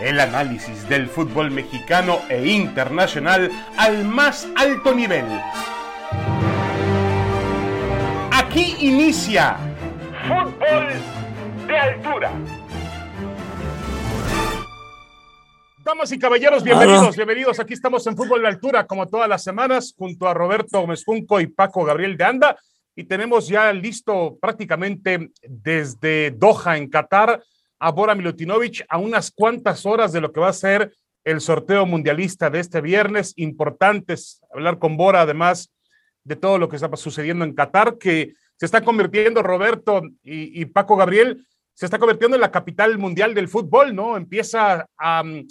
el análisis del fútbol mexicano e internacional al más alto nivel. Aquí inicia Fútbol de Altura. Damas y caballeros, bienvenidos, bienvenidos. Aquí estamos en Fútbol de Altura, como todas las semanas, junto a Roberto Gómez Junco y Paco Gabriel de Anda. Y tenemos ya listo prácticamente desde Doha, en Qatar, a Bora Milutinovic a unas cuantas horas de lo que va a ser el sorteo mundialista de este viernes. Importantes hablar con Bora, además de todo lo que está sucediendo en Qatar, que se está convirtiendo, Roberto y, Paco Gabriel, se está convirtiendo en la capital mundial del fútbol, ¿no? Empieza a mm,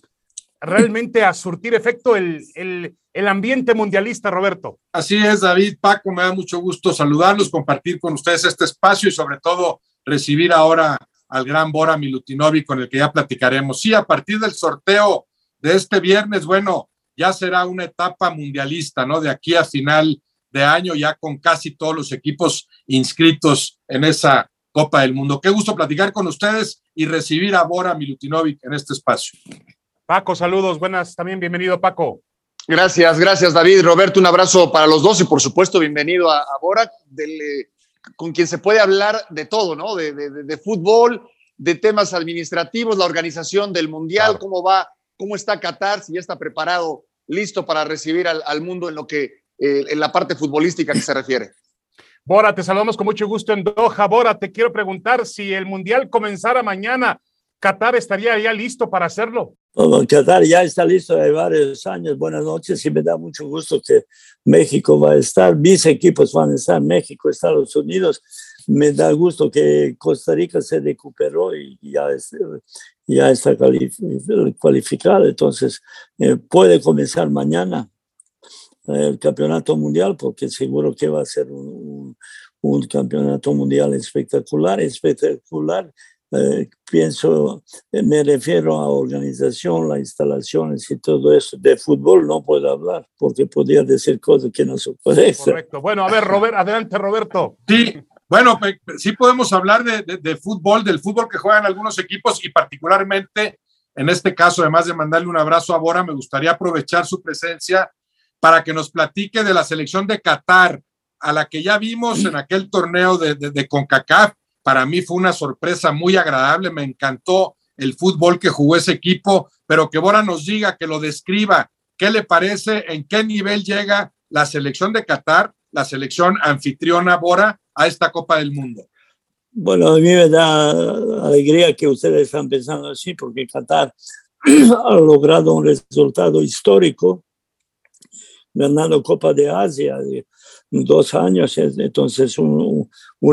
realmente a surtir efecto el, el, el, ambiente mundialista, Roberto. Así es, David, Paco, me da mucho gusto saludarlos, compartir con ustedes este espacio y sobre todo recibir ahora al gran Bora Milutinovic con el que ya platicaremos. Sí, a partir del sorteo de este viernes, bueno, ya será una etapa mundialista, ¿no? De aquí a final de año, ya con casi todos los equipos inscritos en esa Copa del Mundo. Qué gusto platicar con ustedes y recibir a Bora Milutinovic en este espacio. Paco, saludos, buenas, también bienvenido, Paco. Gracias, gracias, David. Roberto, un abrazo para los dos y por supuesto, bienvenido a, Bora. Del, eh, con quien se puede hablar de todo, ¿no? De, fútbol, de temas administrativos, la organización del Mundial, cómo va, cómo está Qatar, si ya está preparado, listo para recibir al, mundo en lo que, eh, en la parte futbolística que se refiere. Bora, te saludamos con mucho gusto en Doha. Bora, te quiero preguntar si el Mundial comenzara mañana, ¿Qatar estaría ya listo para hacerlo? Qatar ya está listo hay varios años. Buenas noches y me da mucho gusto que México va a estar, mis equipos van a estar, México, Estados Unidos. Me da gusto que Costa Rica se recuperó y ya, ya está cualificado. Entonces, eh, puede comenzar mañana el campeonato mundial porque seguro que va a ser un, un campeonato mundial espectacular, espectacular eh, pienso, eh, me refiero a organización, las instalaciones y todo eso. De fútbol no puedo hablar porque podría decir cosas que no se pueden. Correcto. Bueno, a ver, Robert, adelante, Roberto. Sí, bueno, sí podemos hablar de, de, fútbol, del fútbol que juegan algunos equipos y particularmente en este caso, además de mandarle un abrazo a Bora, me gustaría aprovechar su presencia para que nos platique de la selección de Qatar, a la que ya vimos en aquel torneo de, de, de CONCACAF para mí fue una sorpresa muy agradable, me encantó el fútbol que jugó ese equipo, pero que Bora nos diga, que lo describa, qué le parece, en qué nivel llega la selección de Qatar, la selección anfitriona Bora a esta Copa del Mundo. Bueno, a mí me da alegría que ustedes están pensando así, porque Qatar ha logrado un resultado histórico, ganando Copa de Asia dos años, entonces un,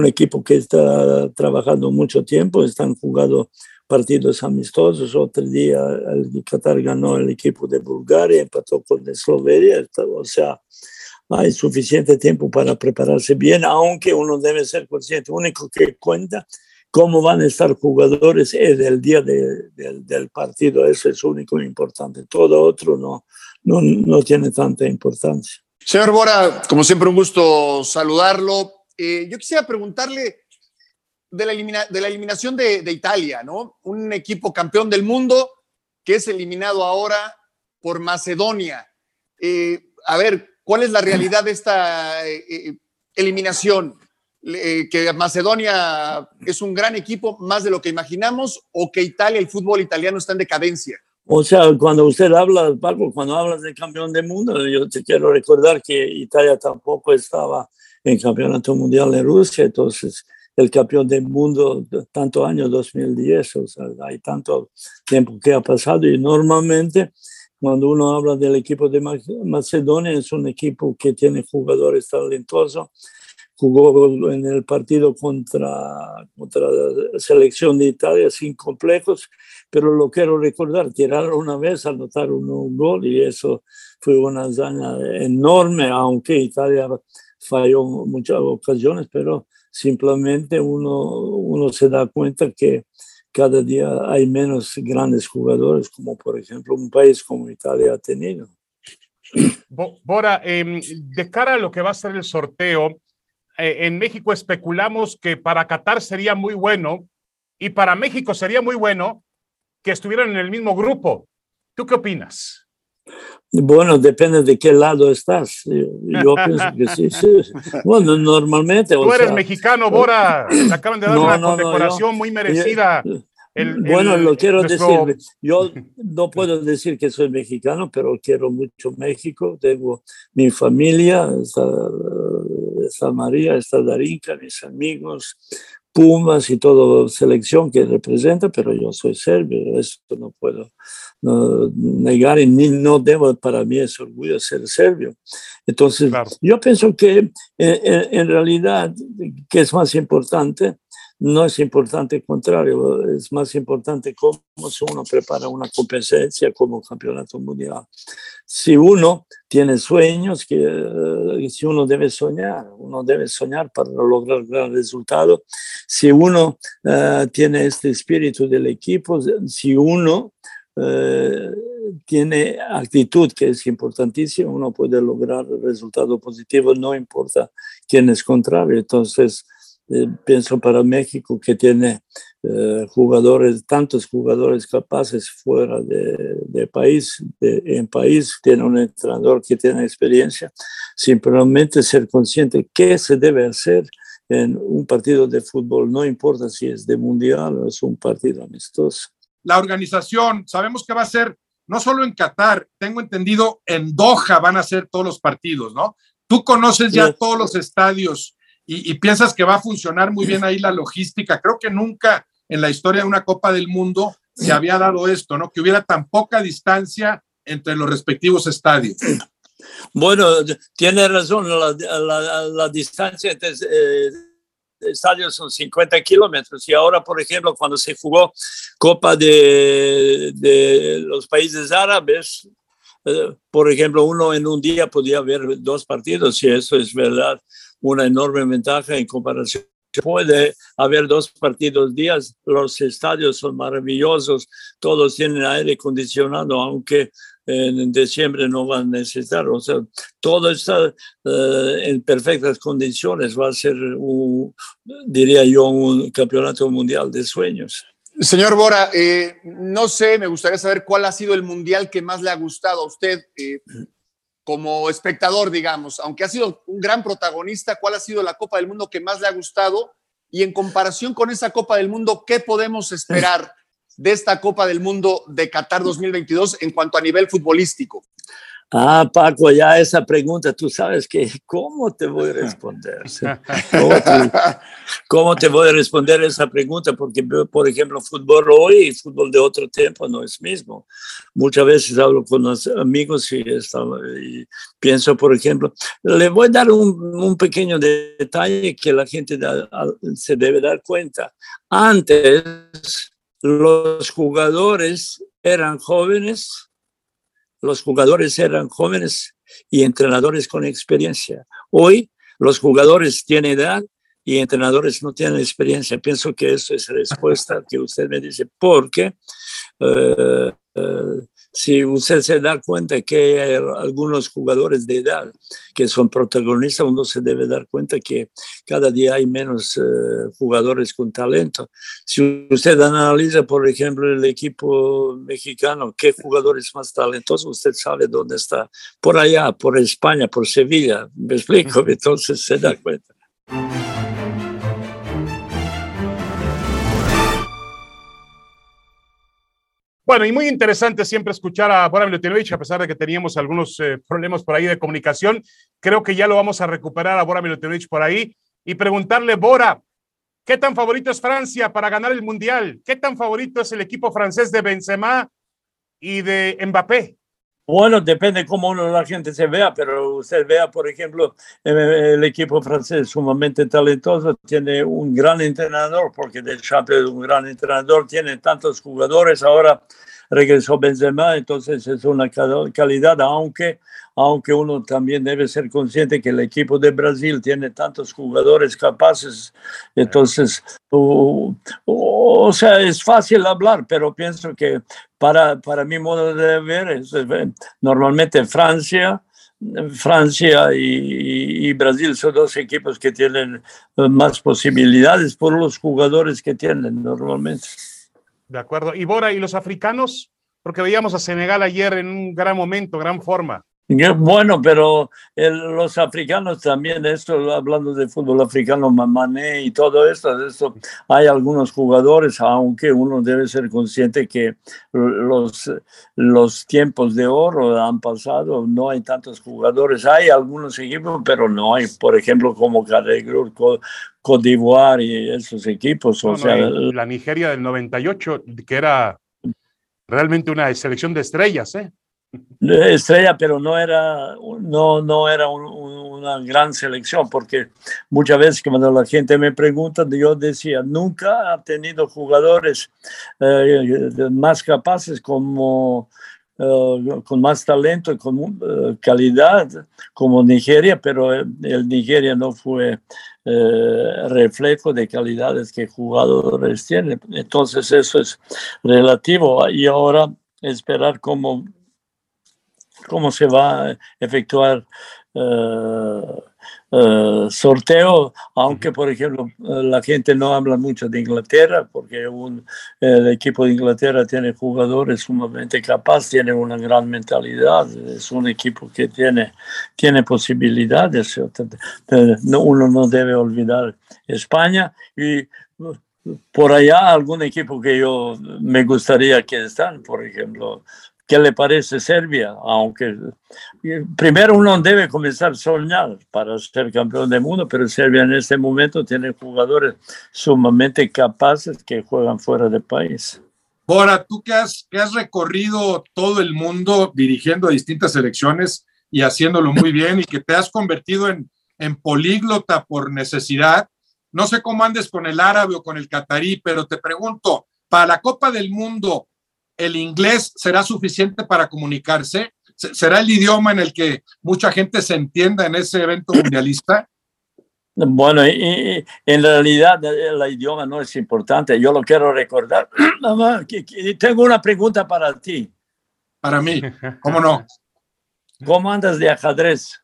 equipo que está trabajando mucho tiempo, están jugando partidos amistosos, otro día el Qatar ganó el equipo de Bulgaria, empató con Eslovenia, o sea, hay suficiente tiempo para prepararse bien, aunque uno debe ser consciente, único que cuenta cómo van a estar jugadores es el día de, del partido, eso es único importante, todo otro no, no, no tiene tanta importancia. Señor Bora, como siempre, un gusto saludarlo. Eh, yo quisiera preguntarle de la, eliminación de, Italia, ¿no? Un equipo campeón del mundo que es eliminado ahora por Macedonia. Eh, a ver, ¿cuál es la realidad de esta eh, eliminación? ¿Que Macedonia es un gran equipo, más de lo que imaginamos, o que Italia, el fútbol italiano está en decadencia? O sea, cuando usted habla, Paco, cuando hablas de campeón del mundo, yo te quiero recordar que Italia tampoco estaba en campeonato mundial en Rusia, entonces el campeón del mundo tanto año 2010, o sea, hay tanto tiempo que ha pasado y normalmente cuando uno habla del equipo de Macedonia es un equipo que tiene jugadores talentosos, jugó en el partido contra, contra la selección de Italia sin complejos, pero lo quiero recordar, tiraron una vez, anotaron un gol y eso fue una hazaña enorme, aunque Italia falló muchas ocasiones, pero simplemente uno, uno se da cuenta que cada día hay menos grandes jugadores, como por ejemplo un país como Italia ha tenido. Bora, em, de cara a lo que va a ser el sorteo, eh, en México especulamos que para Qatar sería muy bueno y para México sería muy bueno que estuvieran en el mismo grupo. ¿Tú qué opinas? Bueno, depende de qué lado estás. Yo pienso que sí, sí. Bueno, normalmente. Tú eres mexicano, Bora. acaban de dar una condecoración muy merecida. bueno, lo quiero decir. Yo no puedo decir que soy mexicano, pero quiero mucho México. Tengo mi familia, está, María, está Darinka, mis amigos, Pumas y toda selección que representa, pero yo soy serbio, esto no puedo negar y ni, no debo, para mí es orgullo ser serbio. Entonces, yo pienso que eh, en, realidad, ¿qué es más importante? No es importante el contrario, es más importante cómo uno prepara una competencia como campeonato mundial. Si uno tiene sueños, que, eh, si uno debe soñar, uno debe soñar para lograr gran resultado. Si uno eh, tiene este espíritu del equipo, si uno eh, tiene actitud que es importantísima, uno puede lograr resultados positivos, no importa quién es contrario. Entonces, eh, pienso para México que tiene eh, jugadores, tantos jugadores capaces fuera de, de país, de, en país, tiene un entrenador que tiene experiencia, simplemente ser consciente qué se debe hacer en un partido de fútbol, no importa si es de mundial o es un partido amistoso la organización, sabemos que va a ser no solo en Qatar, tengo entendido, en Doha van a ser todos los partidos, ¿no? Tú conoces ya todos los estadios y, piensas que va a funcionar muy bien ahí la logística. Creo que nunca en la historia de una Copa del Mundo se había dado esto, ¿no? Que hubiera tan poca distancia entre los respectivos estadios. Bueno, tiene razón, la, distancia entre eh, estadios son 50 kilómetros y ahora, por ejemplo, cuando se jugó Copa de, de los países árabes, eh, por ejemplo, uno en un día podía ver dos partidos y eso es verdad una enorme ventaja en comparación. Puede haber dos partidos días, los estadios son maravillosos, todos tienen aire acondicionado, aunque en diciembre no van a necesitar. O sea, todo está eh, en perfectas condiciones. Va a ser, un, diría yo, un campeonato mundial de sueños. Señor Bora, eh, no sé, me gustaría saber cuál ha sido el mundial que más le ha gustado a usted eh, como espectador, digamos, aunque ha sido un gran protagonista, ¿cuál ha sido la Copa del Mundo que más le ha gustado? Y en comparación con esa Copa del Mundo, ¿qué podemos esperar de esta Copa del Mundo de Qatar 2022 en cuanto a nivel futbolístico? Ah, Paco, ya esa pregunta, tú sabes que, ¿cómo te voy a responder? ¿Cómo te, voy a responder esa pregunta? Porque, por ejemplo, fútbol hoy y fútbol de otro tiempo no es mismo. Muchas veces hablo con los amigos y, y pienso, por ejemplo, le voy a dar un, un pequeño detalle que la gente se debe dar cuenta. Antes, los jugadores eran jóvenes, los jugadores eran jóvenes y entrenadores con experiencia. Hoy los jugadores tienen edad y entrenadores no tienen experiencia. Pienso que eso es respuesta que usted me dice, porque eh, si usted se da cuenta que hay algunos jugadores de edad que son protagonistas, uno se debe dar cuenta que cada día hay menos eh, jugadores con talento. Si usted analiza, por ejemplo, el equipo mexicano, qué jugadores más talentosos, usted sabe dónde está. Por allá, por España, por Sevilla. Me explico, entonces se da cuenta. Bueno, y muy interesante siempre escuchar a Bora Milutinovic, a pesar de que teníamos algunos eh, problemas por ahí de comunicación. Creo que ya lo vamos a recuperar a Bora Milutinovic por ahí y preguntarle, Bora, ¿qué tan favorito es Francia para ganar el Mundial? ¿Qué tan favorito es el equipo francés de Benzema y de Mbappé? Bueno, depende cómo uno, la gente se vea, pero usted vea, por ejemplo, el equipo francés sumamente talentoso, tiene un gran entrenador, porque del Champions es un gran entrenador, tiene tantos jugadores, ahora regresó Benzema, entonces es una calidad, aunque aunque uno también debe ser consciente que el equipo de Brasil tiene tantos jugadores capaces, entonces, o, sea, es fácil hablar, pero pienso que para, para mi modo de ver, normalmente Francia, Francia y, y, Brasil son dos equipos que tienen más posibilidades por los jugadores que tienen normalmente. De acuerdo. Y Bora, ¿y los africanos? Porque veíamos a Senegal ayer en un gran momento, gran forma. Bueno, pero los africanos también, esto hablando de fútbol africano, Mané y todo esto, esto, hay algunos jugadores, aunque uno debe ser consciente que los, los tiempos de oro han pasado, no hay tantos jugadores, hay algunos equipos, pero no hay, por ejemplo, como Caregrur, Côte d'Ivoire y esos equipos. O sea, la Nigeria del 98, que era realmente una selección de estrellas, ¿eh? Estrella, pero no era, no, no era una gran selección, porque muchas veces cuando la gente me pregunta, yo decía, nunca ha tenido jugadores eh, más capaces como... Eh, con más talento y con eh, calidad como Nigeria, pero el Nigeria no fue reflejo de calidades que jugadores tienen. Entonces eso es relativo y ahora esperar cómo cómo se va a efectuar uh, uh, sorteo, aunque por ejemplo la gente no habla mucho de Inglaterra, porque un, el equipo de Inglaterra tiene jugadores sumamente capaces, tiene una gran mentalidad, es un equipo que tiene, tiene posibilidades, uno no debe olvidar España y por allá algún equipo que yo me gustaría que están, por ejemplo, ¿Qué le parece Serbia? Aunque primero uno debe comenzar a soñar para ser campeón del mundo, pero Serbia en este momento tiene jugadores sumamente capaces que juegan fuera del país. Bora, tú que has, recorrido todo el mundo dirigiendo distintas selecciones y haciéndolo muy bien y que te has convertido en, en políglota por necesidad, no sé cómo andes con el árabe o con el catarí, pero te pregunto, para la Copa del Mundo, el inglés será suficiente para comunicarse? ¿Será el idioma en el que mucha gente se entienda en ese evento mundialista? Bueno, y, en realidad el idioma no es importante. Yo lo quiero recordar. Tengo una pregunta para ti. Para mí, ¿cómo no? ¿Cómo andas de ajedrez?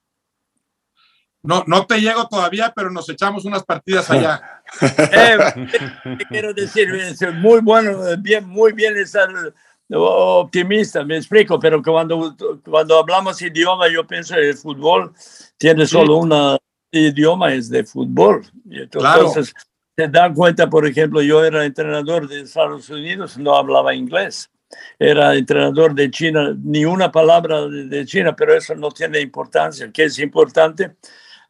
No, no te llego todavía, pero nos echamos unas partidas allá. Eh, quiero decir, muy bueno, bien, muy bien estar optimista, me explico, pero cuando, cuando hablamos idioma, yo pienso que el fútbol tiene solo un idioma, es de fútbol. Entonces, te dan cuenta, por ejemplo, yo era entrenador de Estados Unidos, no hablaba inglés. Era entrenador de China, ni una palabra de China, pero eso no tiene importancia. ¿Qué es importante?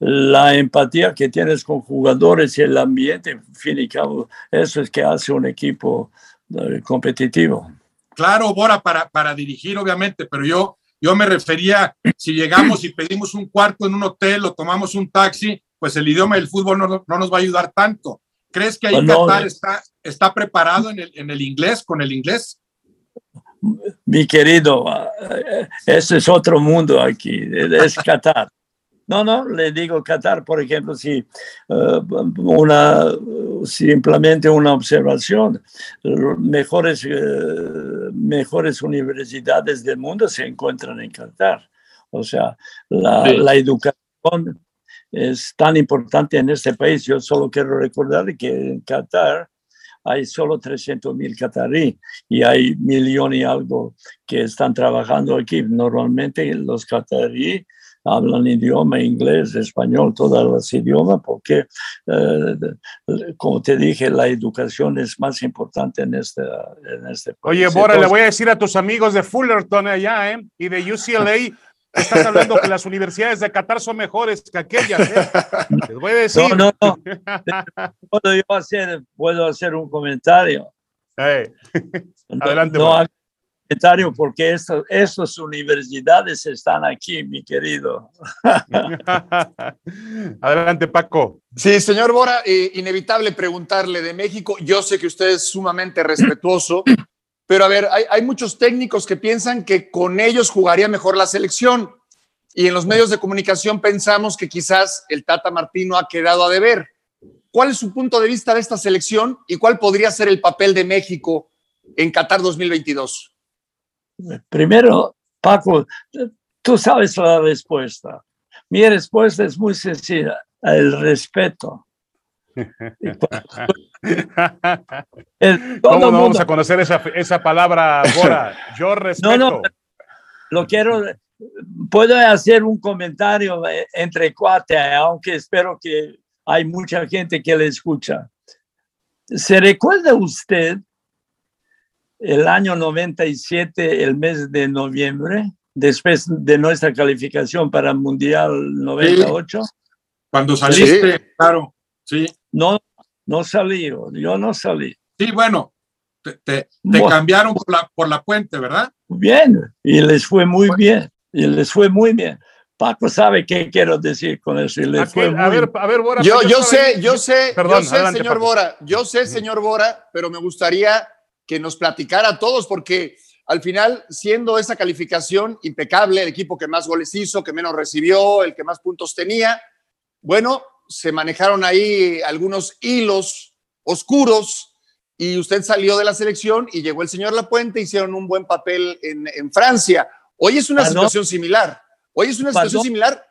La empatía que tienes con jugadores y el ambiente, en fin y cabo, eso es que hace un equipo eh, competitivo. Claro, Bora, para, para dirigir, obviamente, pero yo, yo me refería, si llegamos y pedimos un cuarto en un hotel o tomamos un taxi, pues el idioma del fútbol no, no nos va a ayudar tanto. ¿Crees que ahí Qatar está, está preparado en el, en el inglés, con el inglés? Mi querido, eh, ese es otro mundo aquí, es Qatar. No, no, le digo Qatar, por ejemplo, si eh, una simplemente una observación, mejores, eh, mejores universidades del mundo se encuentran en Qatar. O sea, la, la educación es tan importante en este país. Yo solo quiero recordar que en Qatar hay solo 300 mil catarí y hay millón y algo que están trabajando aquí. Normalmente los catarí hablan idioma inglés, español, todos los idiomas, porque, eh, como te dije, la educación es más importante en este, en este país. Oye, Bora, le voy a decir a tus amigos de Fullerton allá, ¿eh? Y de UCLA. Estás hablando que las universidades de Qatar son mejores que aquellas. ¿eh? Les voy a decir. No, no, ¿Puedo yo hacer, puedo hacer un comentario? Adelante. No, porque estas universidades están aquí, mi querido. Adelante, Paco. Sí, señor Bora, eh, inevitable preguntarle de México. Yo sé que usted es sumamente respetuoso, pero a ver, hay, hay muchos técnicos que piensan que con ellos jugaría mejor la selección. Y en los medios de comunicación pensamos que quizás el Tata Martino ha quedado a deber. ¿Cuál es su punto de vista de esta selección y cuál podría ser el papel de México en Qatar 2022? Primero, Paco, tú sabes la respuesta. Mi respuesta es muy sencilla, el respeto. ¿Cómo no vamos a conocer esa, esa palabra, Bora? Yo respeto. No, no, lo quiero, puedo hacer un comentario eh, entre cuatro, aunque espero que hay mucha gente que le escucha. ¿Se recuerda usted el año 97, el mes de noviembre, después de nuestra calificación para el Mundial 98? Cuando saliste, claro, sí. No, no salí, yo no salí. Sí, bueno, te, te, cambiaron por la, por la puente, ¿verdad? Bien, y les fue muy bien, y les fue muy bien. Paco sabe qué quiero decir con eso. Y les fue a, ver, a ver, Bora. Yo, yo sé, yo sé, Perdón, yo sé, señor Bora, yo sé, señor Bora, pero me gustaría que nos platicara a todos, porque al final, siendo esa calificación impecable, el equipo que más goles hizo, que menos recibió, el que más puntos tenía, bueno, se manejaron ahí algunos hilos oscuros y usted salió de la selección y llegó el señor Lapuente, hicieron un buen papel en, Francia. Hoy es una situación similar. Hoy es una situación similar.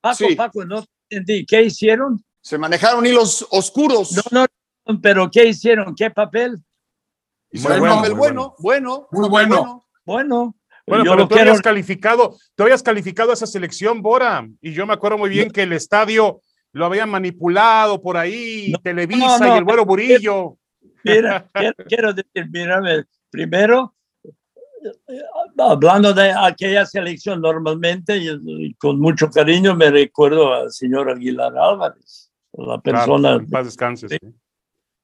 Paco, Paco, no entendí. ¿Qué hicieron? Se manejaron hilos oscuros. No, no, pero ¿qué hicieron? ¿Qué papel? Hicieron bueno, papel bueno, bueno, muy bueno. Bueno. Bueno, pero tú habías calificado, tú habías calificado a esa selección, Bora, y yo me acuerdo muy bien que el estadio lo habían manipulado por ahí, Televisa y el vuelo Burillo. Mira, quiero, decir, mira, primero, hablando de aquella selección, normalmente, y, con mucho cariño, me recuerdo al señor Aguilar Álvarez, la persona. que en paz descanse. Sí.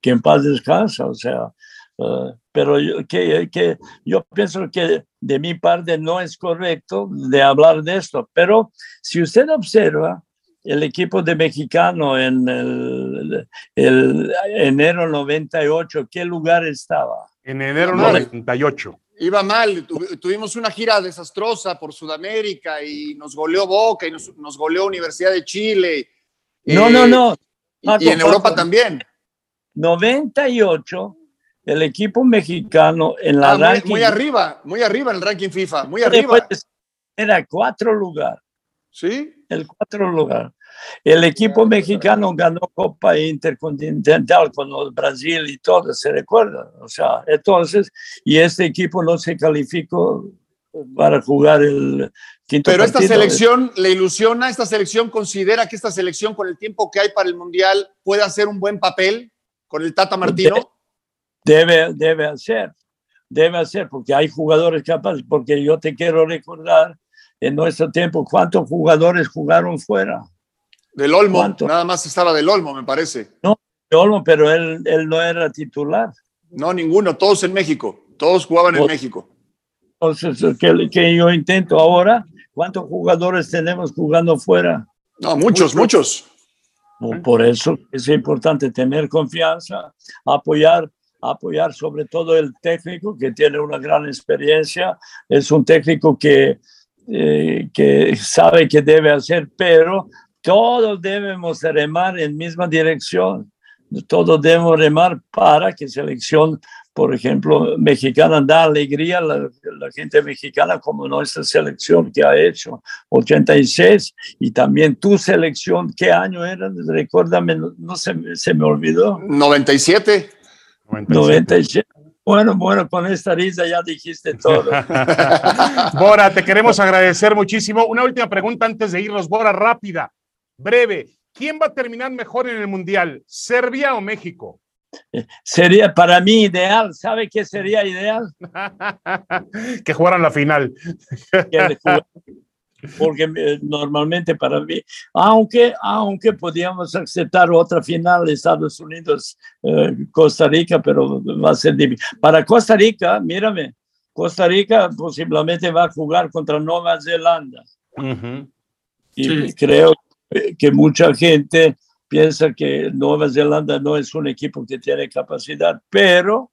Que en paz descansa, o sea. Eh, pero yo, que, que yo pienso que de mi parte no es correcto de hablar de esto, pero si usted observa, el equipo de mexicano en el, el, enero 98, ¿qué lugar estaba? En enero 98. Iba mal, tuvimos una gira desastrosa por Sudamérica y nos goleó Boca y nos, nos goleó Universidad de Chile. No, no, no. y, en Europa también. 98, el equipo mexicano en la ah, muy, arriba, muy arriba en el ranking FIFA, muy arriba. Era cuatro lugares. ¿Sí? El cuatro lugar. El equipo mexicano ganó Copa Intercontinental con el Brasil y todo, se recuerda. O sea, entonces, y este equipo no se calificó para jugar el quinto Pero esta selección le ilusiona, esta selección considera que esta selección con el tiempo que hay para el Mundial puede hacer un buen papel con el Tata Martino. Debe, debe hacer, debe hacer, porque hay jugadores capaces, porque yo te quiero recordar en nuestro tiempo, ¿cuántos jugadores jugaron fuera? Del Olmo, nada más estaba del Olmo, me parece. No, del Olmo, pero él, él no era titular. No, ninguno, todos en México, todos jugaban en México. Entonces, ¿qué, yo intento ahora? ¿Cuántos jugadores tenemos jugando fuera? No, muchos, muchos. Por eso es importante tener confianza, apoyar apoyar sobre todo el técnico que tiene una gran experiencia, es un técnico que eh, que sabe que debe hacer, pero todos debemos remar en misma dirección. Todos debemos remar para que selección, por ejemplo, mexicana da alegría a la, gente mexicana como nuestra selección que ha hecho 86 y también tu selección, ¿qué año era? Recuérdame, no, se, se, me olvidó. 97. 97. 97. Bueno, bueno, con esta risa ya dijiste todo. Bora, te queremos agradecer muchísimo. Una última pregunta antes de irnos, Bora, rápida, breve. ¿Quién va a terminar mejor en el Mundial, Serbia o México? Sería para mí ideal. ¿Sabe qué sería ideal? que jugaran la final porque eh, normalmente para mí, aunque, aunque podíamos aceptar otra final de Estados Unidos, eh, Costa Rica, pero va a ser difícil. Para Costa Rica, mírame, Costa Rica posiblemente va a jugar contra Nueva Zelanda. Y creo que mucha gente piensa que Nueva Zelanda no es un equipo que tiene capacidad, pero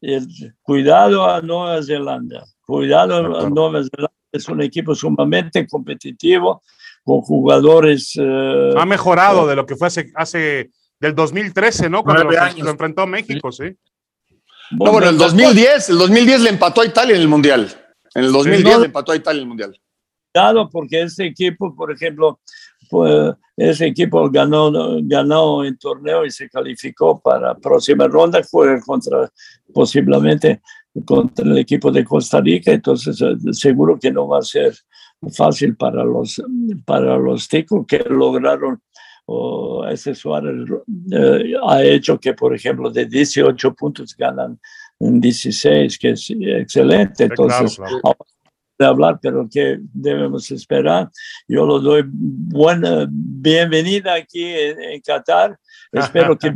el, cuidado a Nueva Zelanda, cuidado a Nueva Zelanda es un equipo sumamente competitivo, con jugadores... Eh, ha mejorado de lo que fue hace, hace del 2013, ¿no? Cuando lo, lo, enfrentó México, sí. No, bueno, el 2010, el 2010 le empató a Italia en el Mundial. En el 2010 le empató a Italia en el Mundial. Cuidado porque este equipo, por ejemplo, pues, ese equipo ganó, ganó en torneo y se calificó para próxima ronda, fue contra posiblemente contra el equipo de Costa Rica, entonces eh, seguro que no va a ser fácil para los, para los ticos que lograron ese Suárez eh, ha hecho que, por ejemplo, de 18 puntos ganan 16, que es excelente. Entonces, de hablar, pero que debemos esperar. Yo lo doy buena bienvenida aquí en, Qatar. Espero que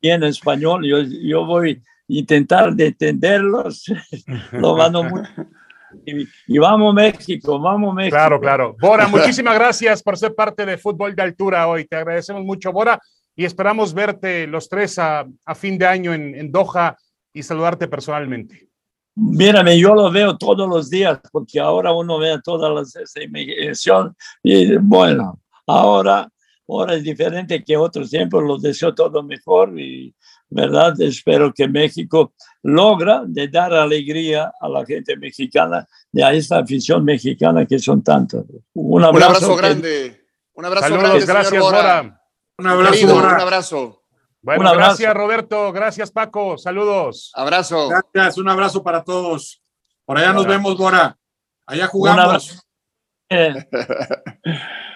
bien en español. Yo, yo voy intentar de entenderlos. lo mando muy y, vamos México, vamos México. Claro, claro. Bora, muchísimas gracias por ser parte de Fútbol de Altura hoy. Te agradecemos mucho, Bora, y esperamos verte los tres a, a fin de año en, en, Doha y saludarte personalmente. Mírame, yo lo veo todos los días porque ahora uno ve todas las emisiones y bueno, ahora, ahora es diferente que otros tiempos, los deseo todo mejor y ¿verdad? Espero que México logra de dar alegría a la gente mexicana y a esta afición mexicana que son tantos. Un abrazo, grande. Un abrazo grande. Gracias, Bora. Un abrazo, Un abrazo. Bueno, gracias Roberto, gracias Paco, saludos. Abrazo. Gracias, un abrazo para todos. Por allá nos vemos, Bora. Allá jugamos.